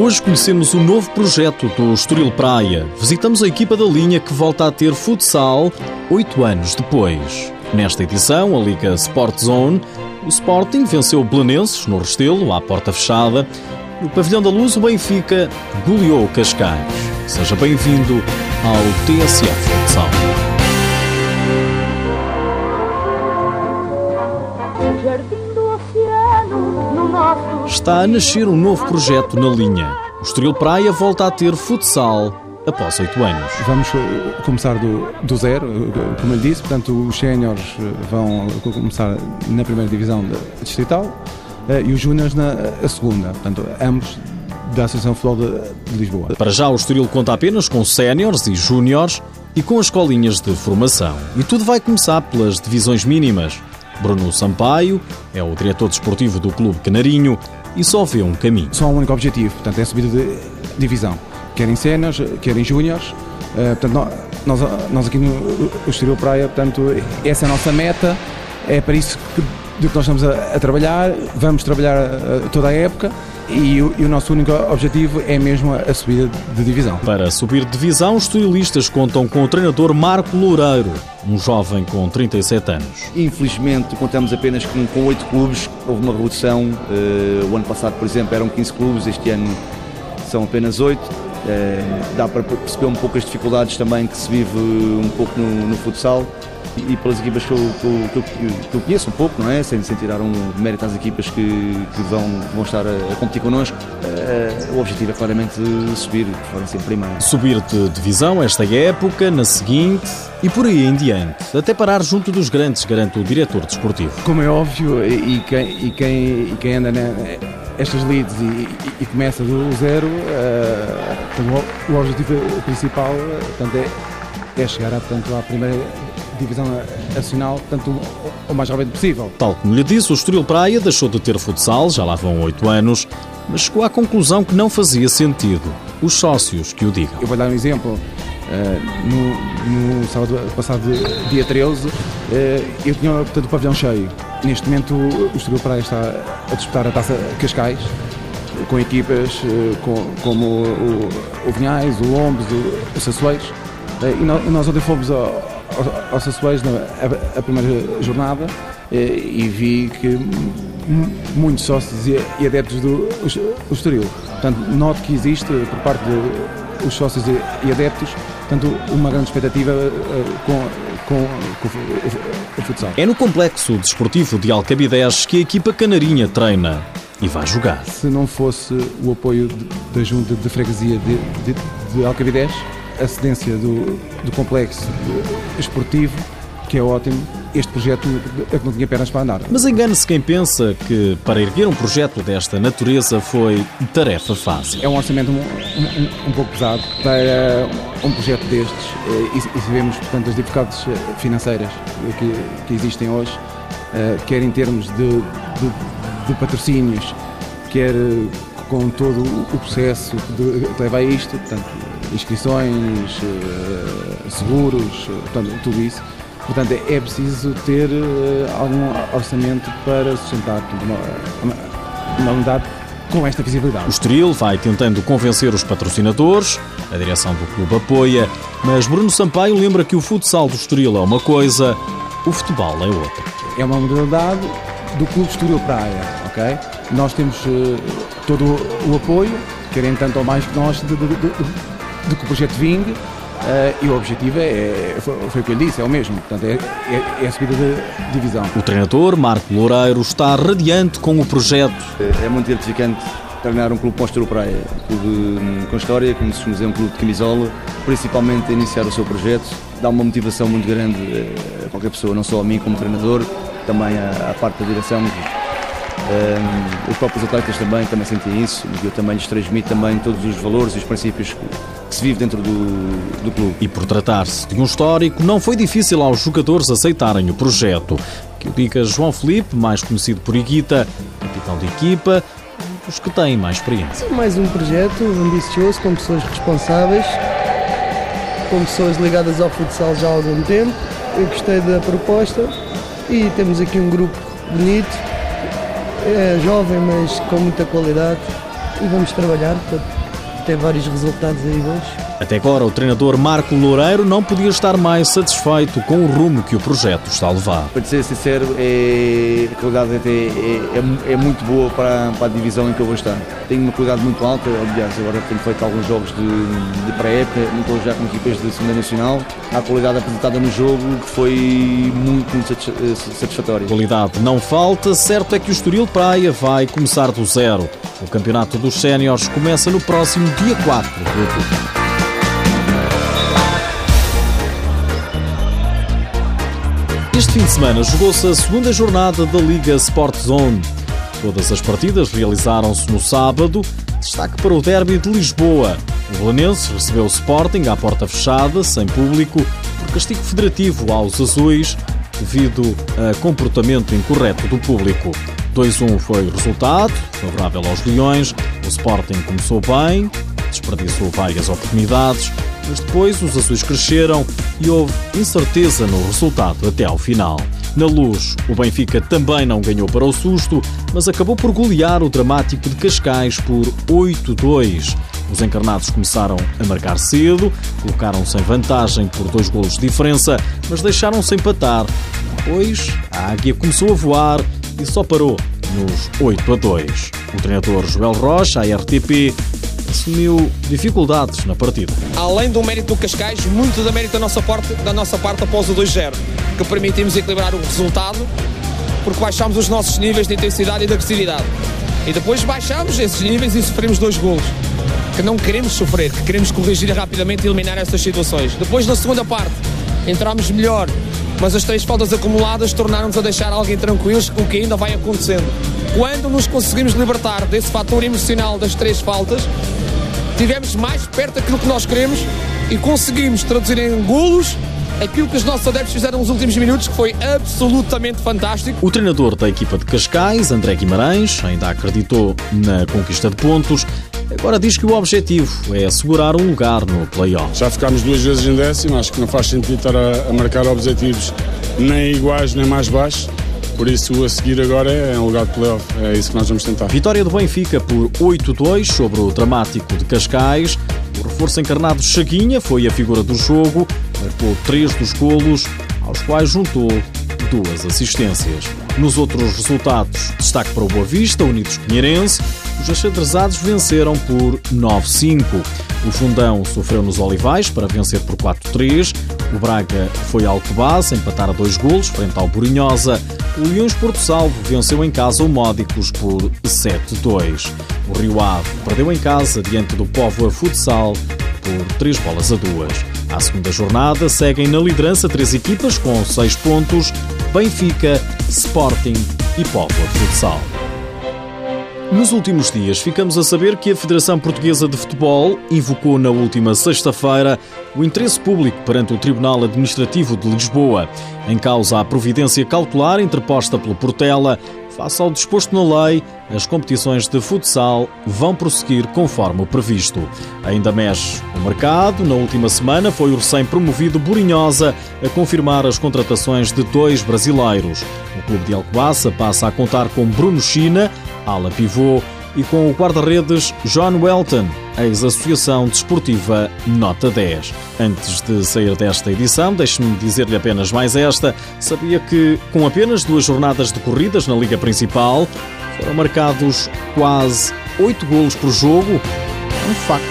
Hoje conhecemos o novo projeto do Estoril Praia. Visitamos a equipa da linha que volta a ter futsal oito anos depois. Nesta edição, a Liga Sport Zone, o Sporting venceu o Belenenses no Restelo, à porta fechada. No Pavilhão da Luz, o Benfica goleou o Cascais. Seja bem-vindo ao TSF Futsal. Está a nascer um novo projeto na linha. O Estoril Praia volta a ter futsal após oito anos. Vamos eh, começar do, do zero, eh, como eu disse, portanto os séniores eh, vão começar na primeira divisão distrital e os júniores na segunda, portanto ambos da Associação Futebol de, de Lisboa. Para já o Estoril conta apenas com séniores e júniores e com as escolinhas de formação. E tudo vai começar pelas divisões mínimas. Bruno Sampaio é o diretor desportivo do Clube Canarinho e só vê um caminho. Só um único objetivo, portanto, é subir de divisão. Quer em séniores, quer em júniores. Uh, portanto, nós, nós aqui no Estoril Praia, portanto, essa é a nossa meta. É para isso que, que nós estamos a, a trabalhar. Vamos trabalhar uh, toda a época e o, e o, nosso único objetivo é mesmo a subida de divisão. Para subir de divisão, os estilistas contam com o treinador Marco Loureiro, um jovem com 37 anos. Infelizmente, contamos apenas com, com 8 clubes, houve uma redução. Uh, o ano passado, por exemplo, eram 15 clubes, este ano são apenas 8. Uh, eh, dá para perceber um pouco as dificuldades também que se vive um pouco no, no futsal e pelas equipas que eu, que eu, que eu, conheço um pouco, não é? Sem, sem tirar um mérito às equipas que, que vão, vão estar a, a competir connosco, uh, o objetivo é claramente subir, forem sempre primeiro. Subir de divisão esta época, na seguinte e por aí em diante, até parar junto dos grandes, garante o diretor desportivo. Como é óbvio, e quem, e quem, e quem anda estas leads e, e, e, começa do zero, uh, o, o objetivo principal portanto, é, é chegar a, portanto, à primeira divisão nacional, tanto o mais rápido possível. Tal como lhe disse, o Estoril Praia deixou de ter futsal, já lá vão oito anos, mas chegou à conclusão que não fazia sentido. Os sócios que o digam. Eu vou dar um exemplo. Uh, no, no, sábado passado, dia 13, uh, eh, eu tinha portanto, o pavilhão cheio. Neste momento, o Estoril Praia está a disputar a taça Cascais, com equipas com, como o, Vinhais, o Lombos, o, o Sassueiros. e nós, nós ontem fomos ao, aos Açoeiros na a, primeira jornada e vi que muitos sócios e adeptos do Estoril. Portanto, noto que existe por parte dos sócios e adeptos portanto, uma grande expectativa eh, com, com, com o, futsal. É no complexo desportivo de Alcabidez que a equipa canarinha treina e vai jogar. Se não fosse o apoio da junta de freguesia de, de, de Alcabidez, a cedência do, do complexo esportivo, que é ótimo, este projeto é que não tinha pernas para andar. Mas engane-se quem pensa que para erguer um projeto desta natureza foi tarefa fácil. É um orçamento um, um, um pouco pesado para um projeto destes eh, e, e sabemos, portanto, as dificuldades eh, financeiras que, que existem hoje, eh, quer em termos de, de, de patrocínios, quer com todo o processo que leva a isto, portanto, inscrições, eh, seguros, eh, portanto, tudo isso. Portanto, é preciso ter eh, algum orçamento para sustentar uma, uma unidade com esta visibilidade. O Estoril vai tentando convencer os patrocinadores, a direção do clube apoia, mas Bruno Sampaio lembra que o futsal do Estoril é uma coisa, o futebol é outra. É uma modalidade do Clube Estoril Praia, ok? Nós temos uh, todo o apoio, querem tanto ou mais que nós, de, de, de, de que o projeto vingue Uh, e o objetivo é, é, foi, foi o que eu disse, é o mesmo, portanto é, é, é, a subida de divisão. O treinador, Marco Loureiro, está radiante com o projeto. É, é muito gratificante treinar um clube com Praia, um clube hum, com história, como se dizer, um clube de camisola, principalmente a iniciar o seu projeto, dá uma motivação muito grande a qualquer pessoa, não só a mim como treinador, também à, à parte da direção, um, os próprios atletas também, também sentem isso e eu também lhes transmito também todos os valores e os princípios que, que se vive dentro do, do clube. E por tratar-se de um histórico, não foi difícil aos jogadores aceitarem o projeto. Que o diga João Felipe, mais conhecido por Iguita, capitão de equipa, os que têm mais experiência. Mais um projeto ambicioso, com pessoas responsáveis, com pessoas ligadas ao futsal já há algum tempo. Eu gostei da proposta e temos aqui um grupo bonito é jovem, mas com muita qualidade e vamos trabalhar para ter vários resultados aí bons. Até agora, o treinador Marco Loureiro não podia estar mais satisfeito com o rumo que o projeto está a levar. Para ser sincero, é, a qualidade é, é, é, muito boa para, para, a divisão em que eu vou estar. Tenho uma qualidade muito alta, aliás, agora tenho feito alguns jogos de, de pré-época, não estou já com equipas de segunda nacional. A qualidade apresentada no jogo foi muito, muito satisfatória. Qualidade não falta, certo é que o Estoril Praia vai começar do zero. O campeonato dos séniores começa no próximo dia 4 de outubro. Este fim de semana jogou-se a segunda jornada da Liga Sport Zone. Todas as partidas realizaram-se no sábado. Destaque para o derby de Lisboa. O Belenense recebeu o Sporting à porta fechada, sem público, por castigo federativo aos azuis, devido a comportamento incorreto do público. 2-1 foi o resultado, favorável aos Leões. O Sporting começou bem, desperdiçou várias oportunidades, mas depois os azuis cresceram e houve incerteza no resultado até ao final. Na luz, o Benfica também não ganhou para o susto, mas acabou por golear o dramático de Cascais por 8-2. Os encarnados começaram a marcar cedo, colocaram-se em vantagem por dois golos de diferença, mas deixaram-se empatar. Depois, a águia começou a voar e só parou nos 8 a 2. O treinador Joel Rocha, a RTP, assumiu dificuldades na partida. Além do mérito do Cascais, muito da mérito da nossa parte, da nossa parte após o 2-0, que permitimos equilibrar o resultado, porque baixámos os nossos níveis de intensidade e de agressividade. E depois baixámos esses níveis e sofremos dois golos. Que não queremos sofrer, que queremos corrigir rapidamente e eliminar essas situações. Depois, na segunda parte, entramos melhor, mas as três faltas acumuladas tornaram-nos a deixar alguém tranquilos, o que ainda vai acontecendo. Quando nos conseguimos libertar desse fator emocional das três faltas, tivemos mais perto daquilo que nós queremos e conseguimos traduzir em golos aquilo que os nossos adeptos fizeram nos últimos minutos, que foi absolutamente fantástico. O treinador da equipa de Cascais, André Guimarães, ainda acreditou na conquista de pontos. Agora diz que o objetivo é assegurar um lugar no play-off. Já ficámos duas vezes em décimo, acho que não faz sentido estar a, a marcar objetivos nem iguais nem mais baixos. Por isso, a seguir agora é um lugar de playoff. É isso que nós vamos tentar. Vitória do Benfica por 8-2 sobre o dramático de Cascais. O reforço encarnado Chaguinha foi a figura do jogo, marcou três dos golos, aos quais juntou duas assistências. Nos outros resultados, destaque para o Boa Vista, Unidos Pinheirense. Os achadrezados venceram por 9-5. O Fundão sofreu nos Olivais para vencer por 4-3. O Braga foi ao Alcobaça empatar a dois golos frente ao Burinhosa. O Leões Porto Salvo venceu em casa o Módicos por 7-2. O Rio Ave perdeu em casa diante do Póvoa Futsal por 3 bolas a 2. À segunda jornada seguem na liderança três equipas com 6 pontos: Benfica, Sporting e Póvoa Futsal. Nos últimos dias, ficamos a saber que a Federação Portuguesa de Futebol invocou na última sexta-feira o interesse público perante o Tribunal Administrativo de Lisboa, em causa a providência cautelar interposta pelo Portela. Face ao disposto na lei, as competições de futsal vão prosseguir conforme o previsto. Ainda mexe o mercado. Na última semana foi o recém-promovido Burinhosa a confirmar as contratações de dois brasileiros. O clube de Alcobaça passa a contar com Bruno China, ala pivô, e com o guarda-redes John Welton, ex-Associação Desportiva Nota 10. Antes de sair desta edição, deixe-me dizer-lhe apenas mais esta. Sabia que, com apenas duas jornadas decorridas na Liga Principal, foram marcados quase oito golos por jogo? Um facto